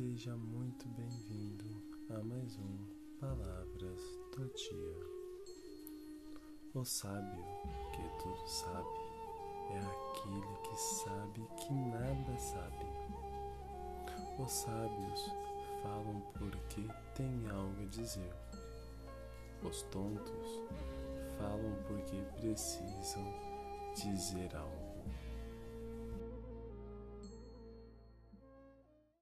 Seja muito bem-vindo a mais um Palavras do Dia. O sábio que tudo sabe é aquele que sabe que nada sabe. Os sábios falam porque têm algo a dizer. Os tontos falam porque precisam dizer algo.